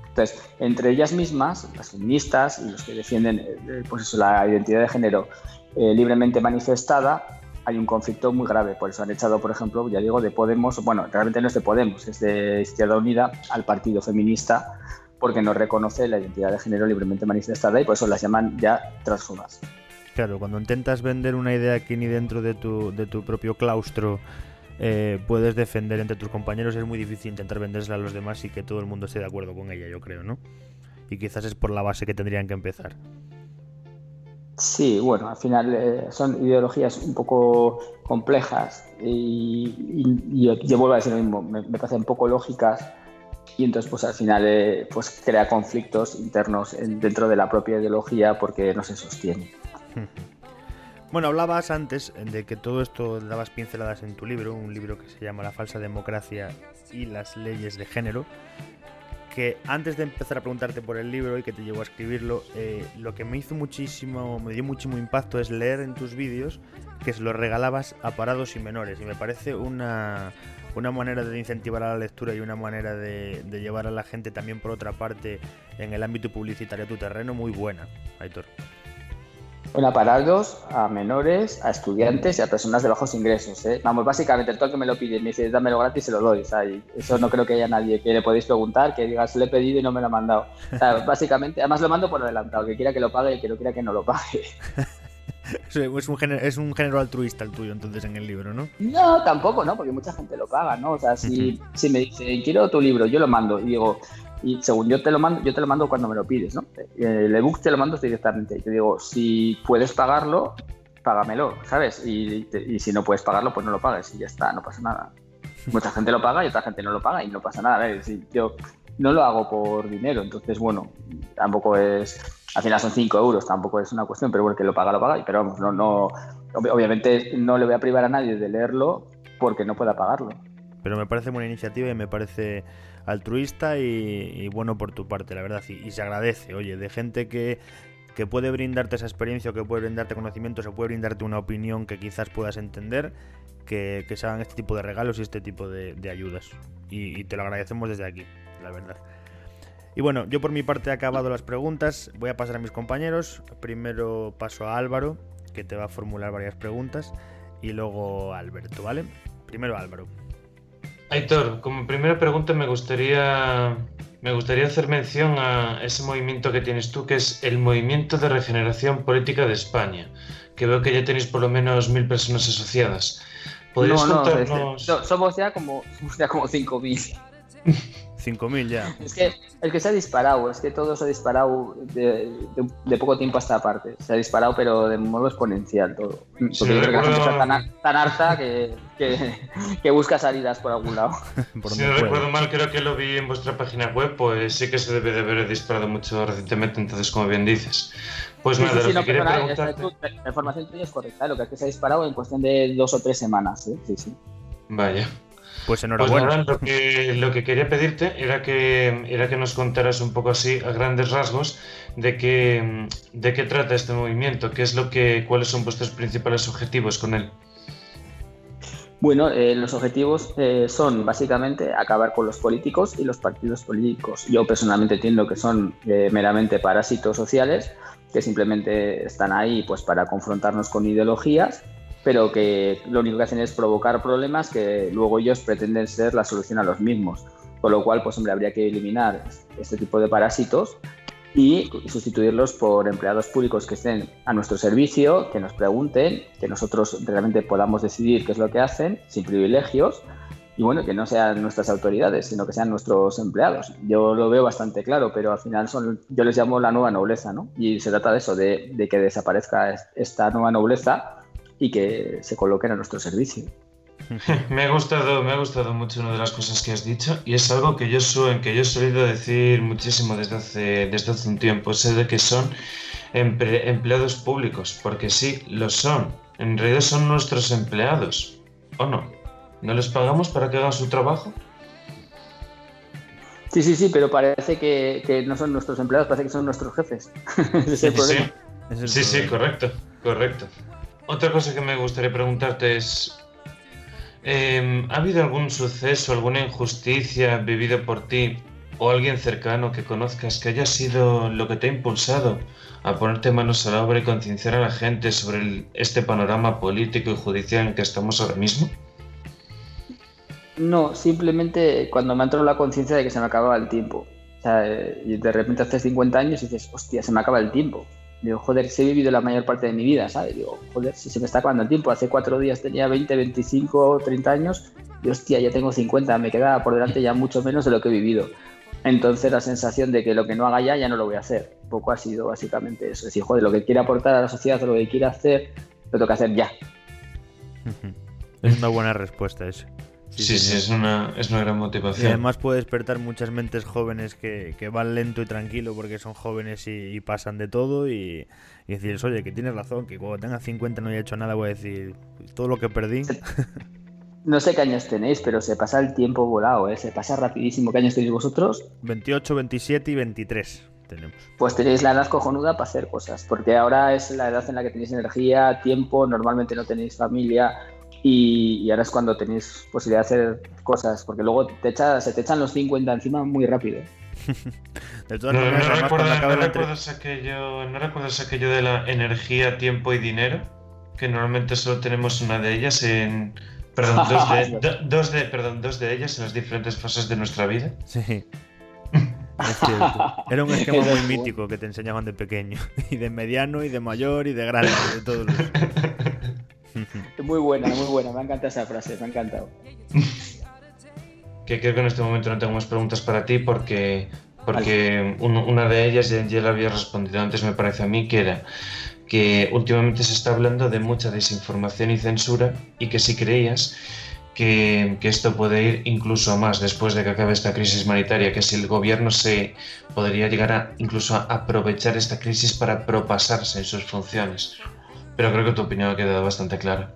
Entonces, entre ellas mismas, las feministas y los que defienden eh, pues la identidad de género eh, libremente manifestada, hay un conflicto muy grave. Por eso han echado, por ejemplo, ya digo, de Podemos, bueno, realmente no es de Podemos, es de Izquierda Unida, al Partido Feminista, porque no reconoce la identidad de género libremente manifestada y por eso las llaman ya transfomas. Claro, cuando intentas vender una idea aquí ni dentro de tu, de tu propio claustro eh, puedes defender entre tus compañeros, es muy difícil intentar vendérsela a los demás y que todo el mundo esté de acuerdo con ella, yo creo, ¿no? Y quizás es por la base que tendrían que empezar. Sí, bueno, al final eh, son ideologías un poco complejas y, yo, vuelvo a decir lo mismo, me, me, parecen poco lógicas y entonces pues al final eh, pues crea conflictos internos dentro de la propia ideología porque no se sostiene. Bueno, hablabas antes de que todo esto dabas pinceladas en tu libro, un libro que se llama La falsa democracia y las leyes de género, que antes de empezar a preguntarte por el libro y que te llevó a escribirlo, eh, lo que me hizo muchísimo, me dio muchísimo impacto es leer en tus vídeos que se los regalabas a parados y menores y me parece una, una manera de incentivar a la lectura y una manera de, de llevar a la gente también por otra parte en el ámbito publicitario a tu terreno muy buena, Aitor. Bueno, a parados, a menores, a estudiantes y a personas de bajos ingresos. ¿eh? Vamos, básicamente, todo el que me lo pide me dice, dámelo gratis, se lo doy. Eso no creo que haya nadie que le podéis preguntar, que diga, se lo he pedido y no me lo ha mandado. [laughs] básicamente, además lo mando por adelantado, que quiera que lo pague y que no quiera que no lo pague. [laughs] es, un género, es un género altruista el tuyo, entonces, en el libro, ¿no? No, tampoco, ¿no? Porque mucha gente lo paga, ¿no? O sea, si, si me dice, quiero tu libro, yo lo mando y digo, y según yo te lo mando, yo te lo mando cuando me lo pides, ¿no? El ebook te lo mando directamente y te digo, si puedes pagarlo, págamelo, ¿sabes? Y, si no puedes pagarlo, pues no lo pagues y ya está, no pasa nada. Mucha gente lo paga y otra gente no lo paga y no pasa nada. Es decir, yo no lo hago por dinero, entonces, bueno, tampoco es, al final son 5 euros, tampoco es una cuestión, pero bueno, que lo paga, lo paga, pero vamos, no, no, obviamente no le voy a privar a nadie de leerlo porque no pueda pagarlo. Pero me parece buena iniciativa y me parece altruista y, bueno por tu parte, la verdad. Y, se agradece, oye, de gente que, que puede brindarte esa experiencia o que puede brindarte conocimientos o puede brindarte una opinión que quizás puedas entender, que, que se hagan este tipo de regalos y este tipo de, ayudas. Y, te lo agradecemos desde aquí, la verdad. Y bueno, yo por mi parte he acabado las preguntas, voy a pasar a mis compañeros. Primero paso a Álvaro, que te va a formular varias preguntas, y luego a Alberto, ¿vale? Primero Álvaro. Aitor, como primera pregunta me gustaría, me gustaría hacer mención a ese movimiento que tienes tú, que es el Movimiento de Regeneración Política de España, que veo que ya tenéis por lo menos mil personas asociadas. ¿Podrías no, contarnos...? somos ya como, somos ya como 5.000. [laughs] 5.000 ya. Es que el que se ha disparado, es que todo se ha disparado de, poco tiempo a esta parte. Se ha disparado, pero de modo exponencial todo. Porque yo creo que la tan, harta que, que, busca salidas por algún lado. [laughs] si no recuerdo mal, creo que lo vi en vuestra página web, pues sí que se debe de haber disparado mucho recientemente, entonces, como bien dices. Pues nada, lo que quería preguntarte... La información tuya es correcta, lo que es que se ha disparado en cuestión de dos o tres semanas. ¿eh? Sí, sí. Vaya. Pues enhorabuena. Pues lo, que, lo que quería pedirte era que, era que nos contaras un poco así, a grandes rasgos, de qué, de qué trata este movimiento, qué es lo que, cuáles son vuestros principales objetivos con él. Bueno, eh, los objetivos eh, son básicamente acabar con los políticos y los partidos políticos. Yo personalmente entiendo que son eh, meramente parásitos sociales que simplemente están ahí pues para confrontarnos con ideologías pero que lo único que hacen es provocar problemas que luego ellos pretenden ser la solución a los mismos. Con lo cual, pues hombre, habría que eliminar este tipo de parásitos y sustituirlos por empleados públicos que estén a nuestro servicio, que nos pregunten, que nosotros realmente podamos decidir qué es lo que hacen, sin privilegios, y bueno, que no sean nuestras autoridades, sino que sean nuestros empleados. Yo lo veo bastante claro, pero al final son, yo les llamo la nueva nobleza, ¿no? Y se trata de eso, de, de que desaparezca esta nueva nobleza y que se coloquen a nuestro servicio. [laughs] Me ha gustado, me ha gustado mucho una de las cosas que has dicho y es algo que yo suelo, que yo he solido decir muchísimo desde hace, desde hace un tiempo, es de que son empleados públicos, porque sí, lo son. En realidad son nuestros empleados, ¿o no? ¿No les pagamos para que hagan su trabajo? Sí, sí, sí, pero parece que, no son nuestros empleados, parece que son nuestros jefes. [laughs] sí, sí, sí, correcto, correcto. Otra cosa que me gustaría preguntarte es, em, ¿ha habido algún suceso, alguna injusticia vivido por ti o alguien cercano que conozcas que haya sido lo que te ha impulsado a ponerte manos a la obra y concienciar a la gente sobre este panorama político y judicial en que estamos ahora mismo? No, simplemente cuando me entró la conciencia de que se me acababa el tiempo. O sea, eh, y de repente hace 50 años y dices, hostia, se me acaba el tiempo. Digo, joder, si he vivido la mayor parte de mi vida, ¿sabes? Digo, joder, si se me está acabando el tiempo. Hace cuatro días tenía 20, 25, 30 años y hostia, ya tengo 50, me queda por delante ya mucho menos de lo que he vivido. Entonces la sensación de que lo que no haga ya, ya no lo voy a hacer. Poco ha sido básicamente eso. Es decir, joder, lo que quiere aportar a la sociedad lo que quiere hacer, lo tengo que hacer ya. Es una buena respuesta esa. Sí, sí, es, una, es una gran motivación. Y además puede despertar muchas mentes jóvenes que, van lento y tranquilo porque son jóvenes y, pasan de todo y, y decir, oye, que tienes razón, que cuando tenga 50 no haya hecho nada, voy a decir todo lo que perdí. No sé qué años tenéis, pero se pasa el tiempo volado, ¿eh? se pasa rapidísimo. ¿Qué años tenéis vosotros? 28, 27 y 23 tenemos. Pues tenéis la edad cojonuda para hacer cosas, porque ahora es la edad en la que tenéis energía, tiempo, normalmente no tenéis familia, y, ahora es cuando tenéis posibilidad de hacer cosas, porque luego te echa, se te echan los 50 encima muy rápido. [laughs] de todas no, maneras, no, recuerdas, aquello, ¿No recuerdas aquello de la energía, tiempo y dinero? Que normalmente solo tenemos una de ellas en... Perdón, [laughs] dos de, dos de, perdón, dos de ellas en las diferentes fases de nuestra vida. Sí. [laughs] Es cierto. Era un esquema muy mítico que te enseñaban de pequeño. Y de mediano, y de mayor, y de grande, de todos los... [laughs] Muy buena, muy buena. Me ha encantado esa frase, me ha encantado. que creo que en este momento no tengo más preguntas para ti porque, porque una de ellas ya, ya la había respondido antes, me parece a mí, que era que últimamente se está hablando de mucha desinformación y censura y que si creías que, que, esto puede ir incluso a más después de que acabe esta crisis humanitaria, que si el gobierno se podría llegar a incluso a aprovechar esta crisis para propasarse en sus funciones pero creo que tu opinión ha quedado bastante clara.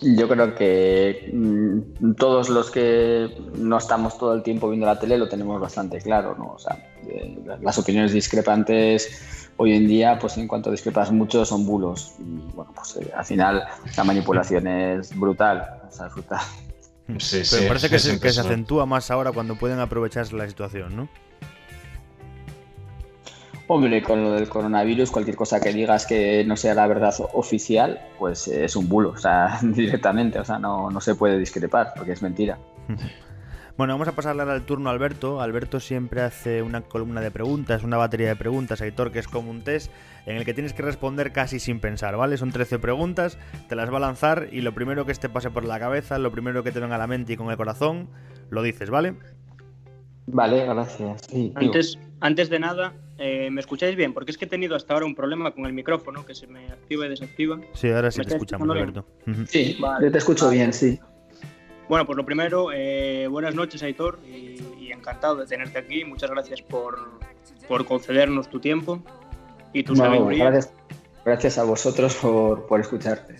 Yo creo que mm, todos los que no estamos todo el tiempo viendo la tele lo tenemos bastante claro, ¿no? O sea, eh, las opiniones discrepantes hoy en día, pues en cuanto discrepas mucho, son bulos. Y bueno, pues eh, al final la manipulación es brutal, o sea, es brutal. Sí, Pero parece que, se, que se acentúa más ahora cuando pueden aprovecharse la situación, ¿no? Hombre, con lo del coronavirus, cualquier cosa que digas que no sea la verdad oficial, pues es un bulo, o sea, [laughs] directamente, o sea, no, no se puede discrepar, porque es mentira. [laughs] Bueno, vamos a pasarle ahora el turno a Alberto. Alberto siempre hace una columna de preguntas, una batería de preguntas, Aitor, que es como un test en el que tienes que responder casi sin pensar, ¿vale? Son 13 preguntas, te las va a lanzar y lo primero que te pase por la cabeza, lo primero que te venga a la mente y con el corazón, lo dices, ¿vale? Vale, gracias. antes, antes de nada, eh, ¿me escucháis bien? Porque es que he tenido hasta ahora un problema con el micrófono que se me activa y desactiva. Sí, ahora sí te escuchamos, Alberto. Sí, yo te escucho bien, sí. Bueno, pues lo primero, eh, buenas noches, Aitor, y, encantado de tenerte aquí. Muchas gracias por, concedernos tu tiempo y tu sabiduría. Gracias, a vosotros por, por escucharte.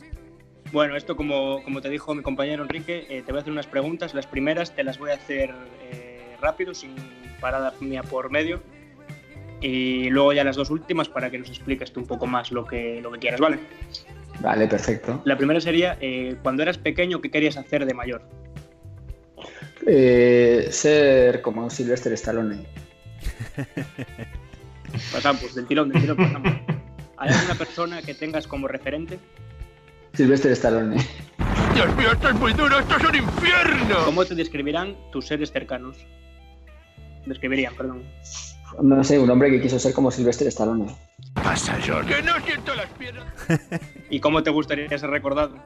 Bueno, esto como, como, te dijo mi compañero Enrique, eh, te voy a hacer unas preguntas. Las primeras te las voy a hacer rápido, sin parada mía por medio. Y luego ya las dos últimas para que nos expliques tú un poco más lo que, lo que quieras, ¿vale? Vale, perfecto. La primera sería, eh, cuando eras pequeño, ¿qué querías hacer de mayor? Eh, ser como Sylvester Stallone. [laughs] pasamos, del tirón, del tirón pasamos. ¿Hay alguna persona que tengas como referente? Sylvester Stallone. Dios mío, esto es muy duro, esto es un infierno. ¿Cómo te describirán tus seres cercanos? Describirían, perdón. No sé, un hombre que quiso ser como Sylvester Stallone. Pasa, John. Que no siento las piernas. [laughs] ¿Y cómo te gustaría ser recordado?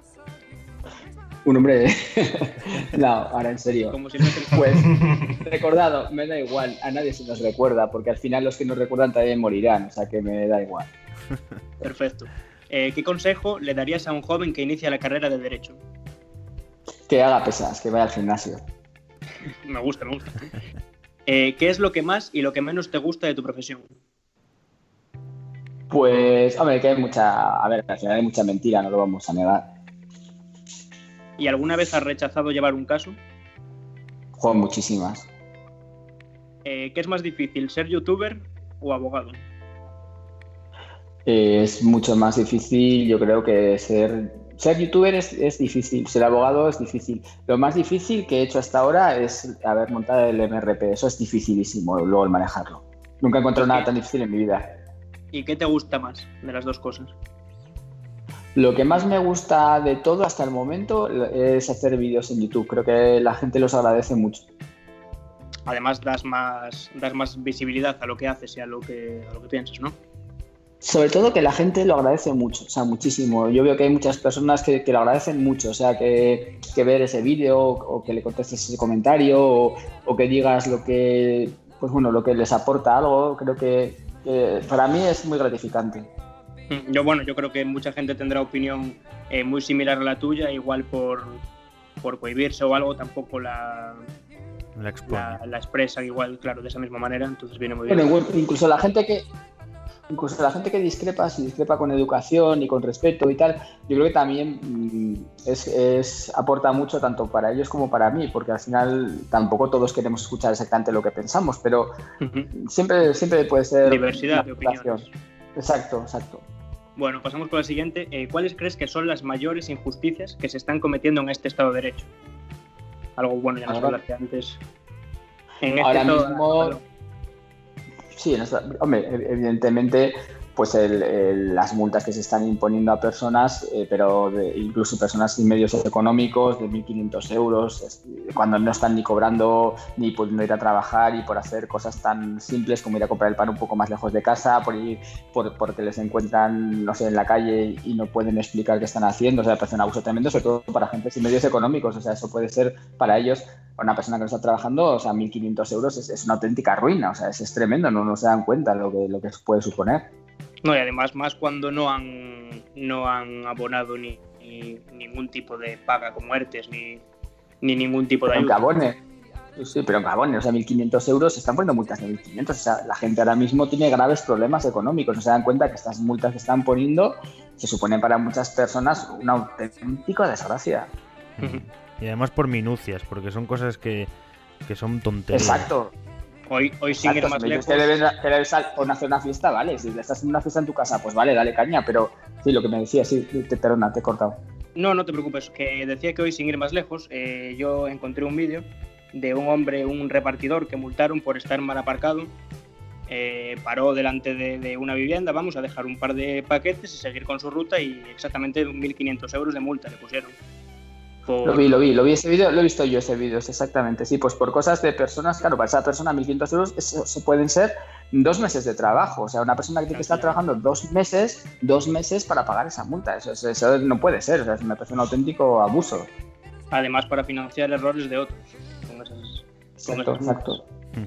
Un hombre. [laughs] no, ahora en serio. Como si Pues recordado, me da igual. A nadie se nos recuerda, porque al final los que nos recuerdan también morirán, o sea que me da igual. [laughs] Perfecto. Eh, ¿Qué consejo le darías a un joven que inicia la carrera de Derecho? Que haga pesas, que vaya al gimnasio. me gusta, me gusta. Eh, ¿Qué es lo que más y lo que menos te gusta de tu profesión? Pues, hombre, que hay mucha. A ver, al final hay mucha mentira, no lo vamos a negar. ¿Y alguna vez has rechazado llevar un caso? Juego muchísimas. eh, ¿qué es más difícil, ser youtuber o abogado? Eh, es mucho más difícil, yo creo que ser, ser youtuber es, es, difícil, ser abogado es difícil. Lo más difícil que he hecho hasta ahora es haber montado el MRP, eso es dificilísimo luego el manejarlo. Nunca he encontrado nada tan difícil en mi vida. ¿Y qué te gusta más de las dos cosas? Lo que más me gusta de todo hasta el momento es hacer vídeos en YouTube. Creo que la gente los agradece mucho. Además, das más, das más visibilidad a lo que haces y a lo que, a lo que piensas, ¿no? Sobre todo que la gente lo agradece mucho, o sea, muchísimo. Yo veo que hay muchas personas que, que lo agradecen mucho, o sea, que, que ver ese vídeo o que le contestes ese comentario o, o, que digas lo que, pues bueno, lo que les aporta algo, creo que, que para mí es muy gratificante. Yo, bueno, yo creo que mucha gente tendrá opinión eh, muy similar a la tuya, igual por, por cohibirse o algo, tampoco la, la, la, la, expresan igual, claro, de esa misma manera, entonces viene muy bien. Bueno, incluso la gente que incluso la gente que discrepa, si discrepa con educación y con respeto y tal, yo creo que también mm, es, es, aporta mucho tanto para ellos como para mí, porque al final tampoco todos queremos escuchar exactamente lo que pensamos, pero uh -huh. siempre, siempre puede ser... Diversidad de opiniones. Exacto, exacto. Bueno, pasamos con la siguiente. Eh, ¿Cuáles crees que son las mayores injusticias que se están cometiendo en este Estado de Derecho? Algo bueno, ya nos hablaste antes. En este ahora mismo, sí, en esta, hombre, evidentemente, pues el, el, las multas que se están imponiendo a personas, eh, pero de, incluso personas sin medios económicos, de 1.500 euros, cuando no están ni cobrando, ni pudiendo ir a trabajar y por hacer cosas tan simples como ir a comprar el pan un poco más lejos de casa, por ir, por, porque les encuentran, no sé, en la calle y no pueden explicar qué están haciendo. O sea, parece un abuso tremendo, sobre todo para gente sin medios económicos. O sea, eso puede ser para ellos, una persona que no está trabajando, o sea, 1.500 euros es, es, una auténtica ruina. O sea, es, es tremendo, no, no se dan cuenta lo que, lo que puede suponer. No, y además más cuando no han, no han abonado ni, ni ningún tipo de paga como ERTES, ni, ni ningún tipo de ayuda. Cabone. Sí, pero en Gabón, o sea, 1.500 euros, se están poniendo multas de 1.500. O sea, la gente ahora mismo tiene graves problemas económicos. No se dan cuenta que estas multas que están poniendo se suponen para muchas personas una auténtica desgracia. Y además por minucias, porque son cosas que, que son tonterías. Exacto. Hoy, hoy sin ir más lejos. Que debes, que debes o hacer una fiesta, vale. Si estás en una fiesta en tu casa, pues vale, dale caña. Pero sí, lo que me decías, sí, te, perdona, te he cortado. No, no te preocupes. Que decía que hoy, sin ir más lejos, eh, yo encontré un vídeo de un hombre, un repartidor, que multaron por estar mal aparcado. Eh, paró delante de, de, una vivienda, vamos a dejar un par de paquetes y seguir con su ruta y exactamente 1.500 euros de multa le pusieron. Por... Lo vi, lo vi, lo vi ese vídeo, lo he visto yo ese vídeo, exactamente. Sí, pues por cosas de personas, claro, para esa persona 1.500 euros eso, eso pueden ser dos meses de trabajo. O sea, una persona que tiene que estar trabajando dos meses, dos meses para pagar esa multa. Eso, eso, eso no puede ser, o sea, me parece un auténtico abuso. Además, para financiar errores de otros. Con esas, exacto, con esas exacto.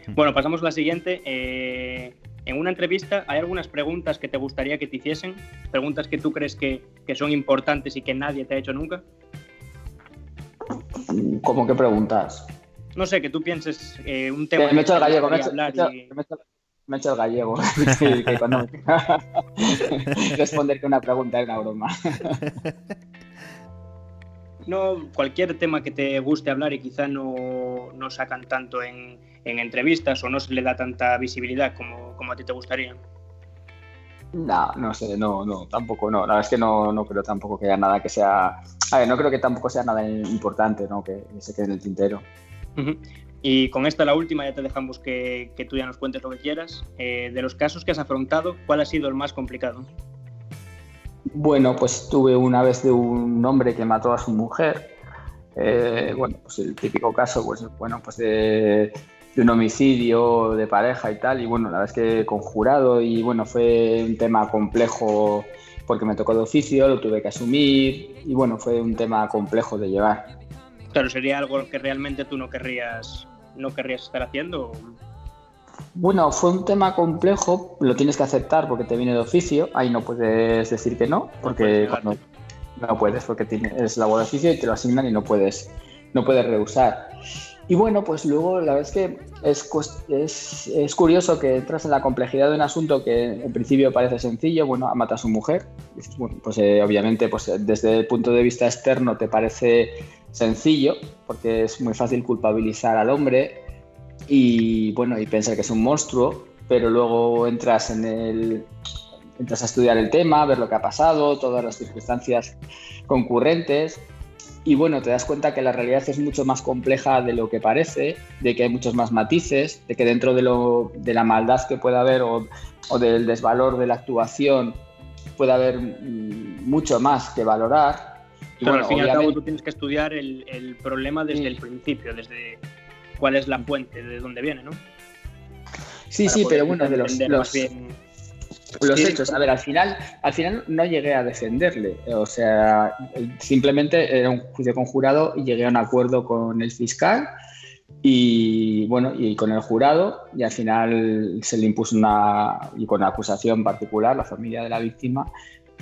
Bueno, pasamos a la siguiente. Eh, en una entrevista, ¿hay algunas preguntas que te gustaría que te hiciesen? Preguntas que tú crees que, que son importantes y que nadie te ha hecho nunca. ¿Cómo que preguntas? No sé, que tú pienses eh, un tema. Me he hecho el gallego, me he hecho, me, y... me, hecho, me he hecho el gallego. [laughs] que cuando [laughs] responder que una pregunta es una broma. [laughs] no, cualquier tema que te guste hablar y quizá no, no sacan tanto en, en, entrevistas o no se le da tanta visibilidad como, como a ti te gustaría. No, no sé, no, no, tampoco, no. La verdad es que no, no creo tampoco que haya nada que sea. A ver, no creo que tampoco sea nada importante, ¿no? Que, que se quede en el tintero. Uh -huh. Y con esta, la última, ya te dejamos que, que tú ya nos cuentes lo que quieras. Eh, de los casos que has afrontado, ¿cuál ha sido el más complicado? Bueno, pues tuve una vez de un hombre que mató a su mujer. Eh, bueno, pues el típico caso, pues bueno, pues de de un homicidio de pareja y tal. Y bueno, la verdad es que conjurado y bueno, fue un tema complejo porque me tocó de oficio, lo tuve que asumir y bueno, fue un tema complejo de llevar. Claro, sería algo que realmente tú no querrías, no querrías estar haciendo. Bueno, fue un tema complejo, lo tienes que aceptar porque te viene de oficio, ahí no puedes decir que no, porque no puedes, no puedes porque tienes la de oficio y te lo asignan y no puedes, no puedes rehusar. Y bueno, pues luego la verdad es que es, es, es, curioso que entras en la complejidad de un asunto que en principio parece sencillo, bueno, mata a su mujer. Pues eh, obviamente pues, desde el punto de vista externo te parece sencillo, porque es muy fácil culpabilizar al hombre. y bueno, y pensar que es un monstruo, pero luego entras en el entras a estudiar el tema, ver lo que ha pasado, todas las circunstancias concurrentes y bueno, te das cuenta que la realidad es mucho más compleja de lo que parece, de que hay muchos más matices, de que dentro de, lo, de la maldad que pueda haber o, o del desvalor de la actuación puede haber mm, mucho más que valorar. Y bueno, al fin y al cabo tú tienes que estudiar el, el problema desde sí. el principio, desde cuál es la fuente, de dónde viene, ¿no? Sí, Para sí, pero bueno, de los, los, bien los hechos. A ver, al final, al final no llegué a defenderle. O sea, simplemente era un juicio conjurado y llegué a un acuerdo con el fiscal y bueno, y con el jurado, y al final se le impuso una, y con la acusación particular, la familia de la víctima,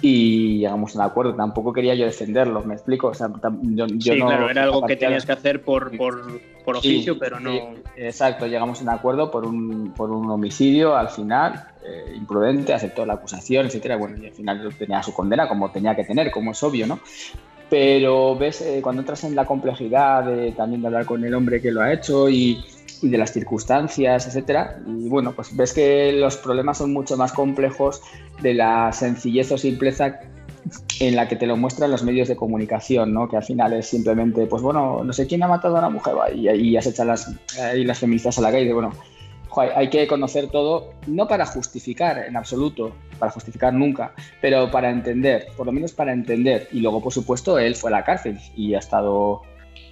y llegamos a un acuerdo. Tampoco quería yo defenderlo, ¿me explico? O sea, yo, yo sí, no, claro, era algo que tenías que hacer por, por, por oficio, sí, pero no. Exacto, llegamos a un acuerdo por un, por un homicidio al final, eh, imprudente, aceptó la acusación, etcétera. Bueno, y al final tenía su condena como tenía que tener, como es obvio, ¿no? Pero ves, eh, cuando entras en la complejidad de, también de hablar con el hombre que lo ha hecho y, y de las circunstancias, etcétera. Y bueno, pues ves que los problemas son mucho más complejos de la sencillez o simpleza en la que te lo muestran los medios de comunicación, ¿no? Que al final es simplemente, pues bueno, no sé quién ha matado a una mujer y, y ya se echan las, ahí las feministas a la calle y bueno, hay que conocer todo, no para justificar en absoluto, para justificar nunca, pero para entender, por lo menos para entender. Y luego, por supuesto, él fue a la cárcel y ha estado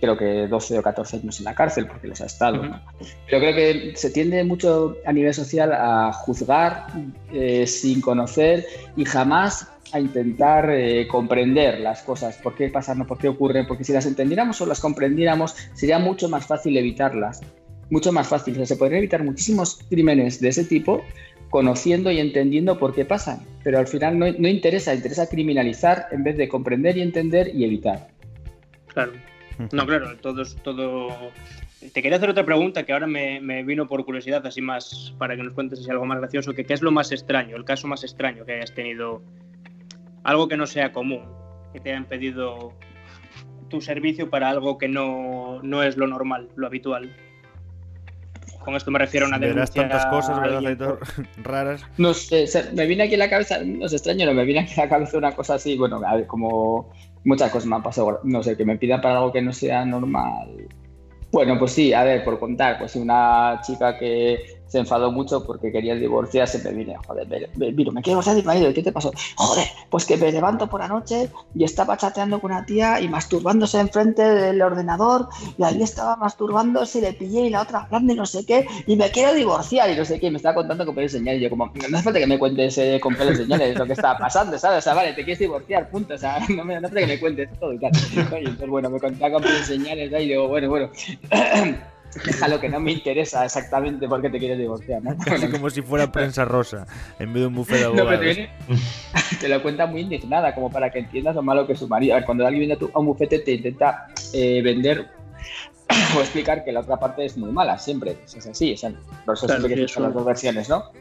creo que 12 o 14 años en la cárcel porque los ha estado. ¿no? Pero creo que se tiende mucho a nivel social a juzgar eh, sin conocer y jamás a intentar eh, comprender las cosas, por qué pasan, por qué ocurren, porque si las entendiéramos o las comprendiéramos sería mucho más fácil evitarlas, mucho más fácil. O sea, se podrían evitar muchísimos crímenes de ese tipo conociendo y entendiendo por qué pasan, pero al final no, no interesa, interesa criminalizar en vez de comprender y entender y evitar. Claro. No, claro, todo, todo... Te quería hacer otra pregunta que ahora me, me, vino por curiosidad, así más para que nos cuentes así algo más gracioso, que qué es lo más extraño, el caso más extraño que hayas tenido, algo que no sea común, que te hayan pedido tu servicio para algo que no, no es lo normal, lo habitual. Con esto me refiero a una Verás tantas cosas, ¿verdad? [laughs] raras. No sé, me viene aquí a la cabeza, no es extraño, no, me viene aquí a la cabeza una cosa así, bueno, a ver, como muchas cosas me han pasado, no sé, que me pidan para algo que no sea normal. Bueno, pues sí, a ver, por contar, pues una chica que se enfadó mucho porque quería divorciarse, me vine, joder, me, me, me quiero divorciar de mi marido, ¿qué te pasó? Joder, pues que me levanto por la noche y estaba chateando con una tía y masturbándose enfrente del ordenador y ahí estaba masturbándose y le pillé y la otra hablando y no sé qué y me quiero divorciar y no sé qué, y me estaba contando con pelos señales y yo como, no hace falta que me cuentes eh, con pelos señales lo que estaba pasando, ¿sabes? O sea, vale, te quieres divorciar, punto, o sea, [laughs] no me no hace que me cuentes todo y tal. Y entonces, bueno, me contaba con pelos señales y digo, bueno, bueno... [clears throat] déjalo que no me interesa exactamente por qué te quieres divorciar, ¿no? Casi como si fuera prensa rosa, en vez de un bufete de abogados. No, pero te, viene, te, lo cuenta muy indignada, como para que entiendas lo malo que es su marido. A ver, cuando alguien viene a, un bufete te intenta eh, vender [coughs] o explicar que la otra parte es muy mala, siempre. Es así, sea, por eso siempre que son las dos versiones, ¿no?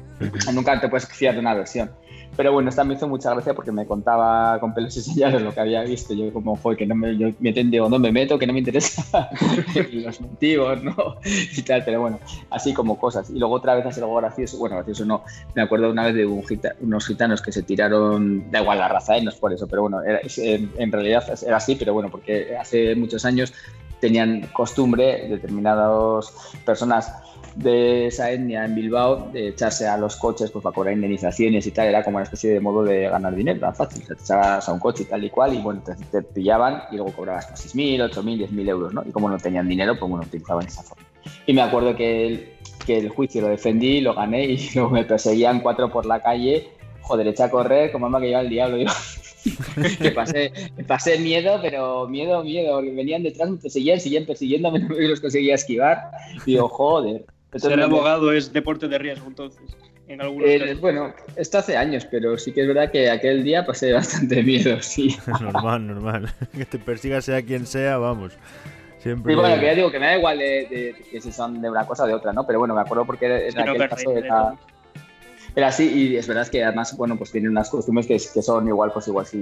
Nunca te puedes fiar de una versión. Pero bueno, esta me hizo mucha gracia porque me contaba con pelos y señales lo que había visto. Yo como, joder, que no me, yo me digo, no me meto, que no me interesa [laughs] los motivos, ¿no? [laughs] Y tal, pero bueno, así como cosas. Y luego otra vez hace algo gracioso, bueno, gracioso no, me acuerdo una vez de unos gitanos que se tiraron, da igual la raza, ¿eh? no es por eso, pero bueno, era, en, en realidad era así, pero bueno, porque hace muchos años tenían costumbre determinadas personas de esa etnia en Bilbao de echarse a los coches pues, para cobrar indemnizaciones y tal, era como una especie de modo de ganar dinero, era fácil, te echabas a un coche y tal y cual y bueno, te, te pillaban y luego cobrabas pues, 6.000, 8.000, 10.000 euros, ¿no? Y como no tenían dinero, pues bueno, utilizaban esa forma. Y me acuerdo que el, que el juicio lo defendí, lo gané y [laughs] luego me perseguían cuatro por la calle, joder, eché a correr como alma que lleva el diablo, digo. [laughs] que pasé, pasé miedo, pero miedo, miedo, porque venían detrás, me perseguían, seguían persiguiéndome, [laughs] no me los conseguía esquivar. Y digo, joder. Entonces, Ser abogado es deporte de riesgo, entonces. En eh, bueno, esto hace años, pero sí que es verdad que aquel día pasé bastante [laughs] miedo, sí. [laughs] normal, normal. [laughs] Que te persiga sea quien sea, vamos. Siempre... Y bueno, que ya digo que me da igual de, de, de, que si son de una cosa o de otra, ¿no? Pero bueno, me acuerdo porque en sí, aquel no, caso era... Era así y es verdad que además, bueno, pues tienen unas costumbres que, que son igual, pues igual si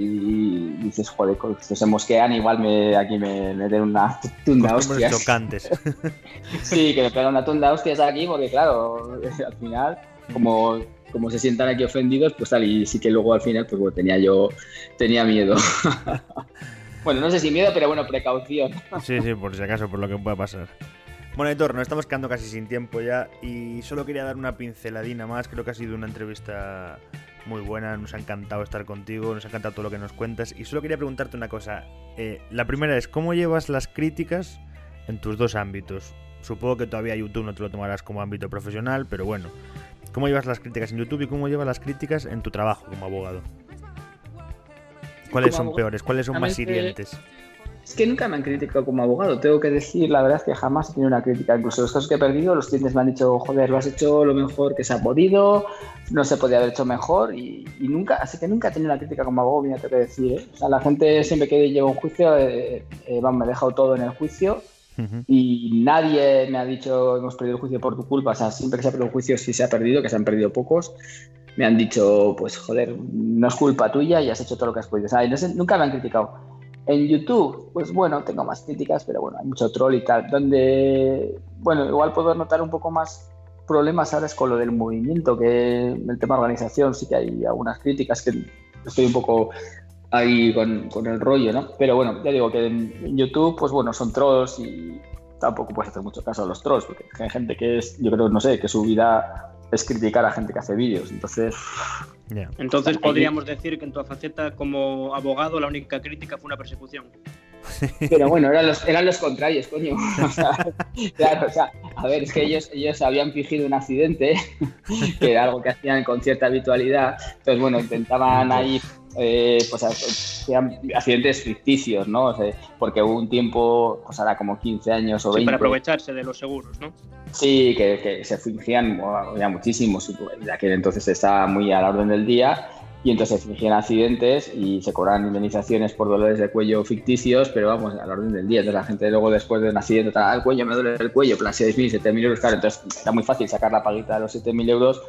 dices, joder, si se mosquean, igual me, aquí me, me den una [laughs] tunda hostias. chocantes. [laughs] Sí, que me pegan una tunda hostias aquí porque claro, [laughs] al final, como, como se sientan aquí ofendidos, pues tal, y sí que luego al final, pues bueno, tenía yo, tenía miedo. bueno, no sé si miedo, pero bueno, precaución. Sí, sí, por si acaso, por lo que pueda pasar. Bueno, Editor, nos estamos quedando casi sin tiempo ya y solo quería dar una pinceladina más. Creo que ha sido una entrevista muy buena, nos ha encantado estar contigo, nos ha encantado todo lo que nos cuentas y solo quería preguntarte una cosa. Eh, la primera es, ¿cómo llevas las críticas en tus dos ámbitos? Supongo que todavía YouTube no te lo tomarás como ámbito profesional, pero bueno, ¿cómo llevas las críticas en YouTube y cómo llevas las críticas en tu trabajo como abogado? ¿Cuáles Como son abogado, peores? ¿Cuáles son más realmente- hirientes? Es que nunca me han criticado como abogado, tengo que decir, la verdad es que jamás he tenido una crítica. Incluso los casos que he perdido, los clientes me han dicho, joder, lo has hecho lo mejor que se ha podido, no se podía haber hecho mejor y, y nunca, así que nunca he tenido una crítica como abogado, mira, tengo que decir. ¿eh? O sea, la gente siempre que lleva un juicio, eh, eh, vamos, me he dejado todo en el juicio y nadie me ha dicho hemos perdido el juicio por tu culpa. O sea, siempre que se ha perdido un juicio, sí se ha perdido, que se han perdido pocos. Me han dicho, pues joder, no es culpa tuya y has hecho todo lo que has podido. O sea, no sé, nunca me han criticado. En YouTube, pues bueno, tengo más críticas, pero bueno, hay mucho troll y tal. Donde, bueno, igual puedo notar un poco más problemas ahora es con lo del movimiento, que el tema organización sí que hay algunas críticas que estoy un poco ahí con, con el rollo, ¿no? Pero bueno, ya digo que en YouTube, pues bueno, son trolls y tampoco puedes hacer mucho caso a los trolls, porque hay gente que es, yo creo, no sé, que su vida es criticar a gente que hace vídeos. Entonces. Entonces podríamos decir que en tu faceta como abogado la única crítica fue una persecución. [laughs] pero bueno, eran los, eran los contrarios, coño. [laughs] O sea, claro, o sea, a ver, es que ellos, ellos habían fingido un accidente, [laughs] que era algo que hacían con cierta habitualidad. Entonces, bueno, intentaban ahí, eh, pues, hacían accidentes ficticios, ¿no? O sea, porque hubo un tiempo, pues ahora como 15 años o Sí, 20. para aprovecharse de los seguros, ¿no? Sí, que, que se fingían, bueno, había muchísimos, ya que entonces estaba muy a la orden del día, y entonces se fingían accidentes y se cobraban indemnizaciones por dolores de cuello ficticios, pero vamos, a la orden del día. Entonces la gente luego después de un accidente, tal, "Ah, el cuello, me duele el cuello, plan 6.000, 7.000 euros, claro, entonces era muy fácil sacar la paguita de los 7.000 euros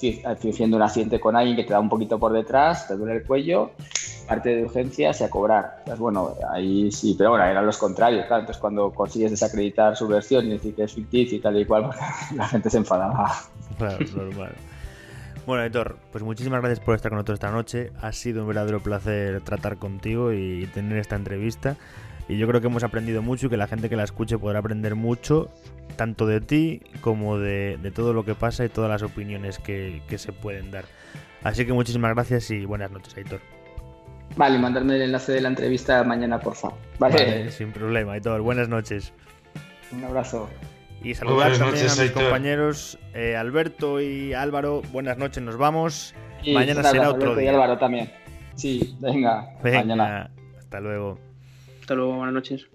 fi- fingiendo un accidente con alguien que te da un poquito por detrás, te duele el cuello, parte de urgencias y a cobrar. Entonces, bueno, ahí sí, pero bueno, eran los contrarios, claro. Entonces, cuando consigues desacreditar su versión y decir que es ficticio y tal y cual, [laughs] la gente se enfadaba. Claro, normal. Bueno, Editor, pues muchísimas gracias por estar con nosotros esta noche. Ha sido un verdadero placer tratar contigo y tener esta entrevista. Y yo creo que hemos aprendido mucho y que la gente que la escuche podrá aprender mucho, tanto de ti como de, de todo lo que pasa y todas las opiniones que, que se pueden dar. Así que muchísimas gracias y buenas noches, Editor. Vale, mandarme el enlace de la entrevista mañana, por favor. Vale, Vale, sin problema, Editor. Buenas noches. un abrazo. Y saludar Buenas también noches, a mis Aitor. compañeros eh, Alberto y Álvaro. Buenas noches, nos vamos. Y Mañana será otro Alberto Y. Álvaro también. Sí, venga, Venga, mañana. hasta luego. Hasta luego, buenas noches.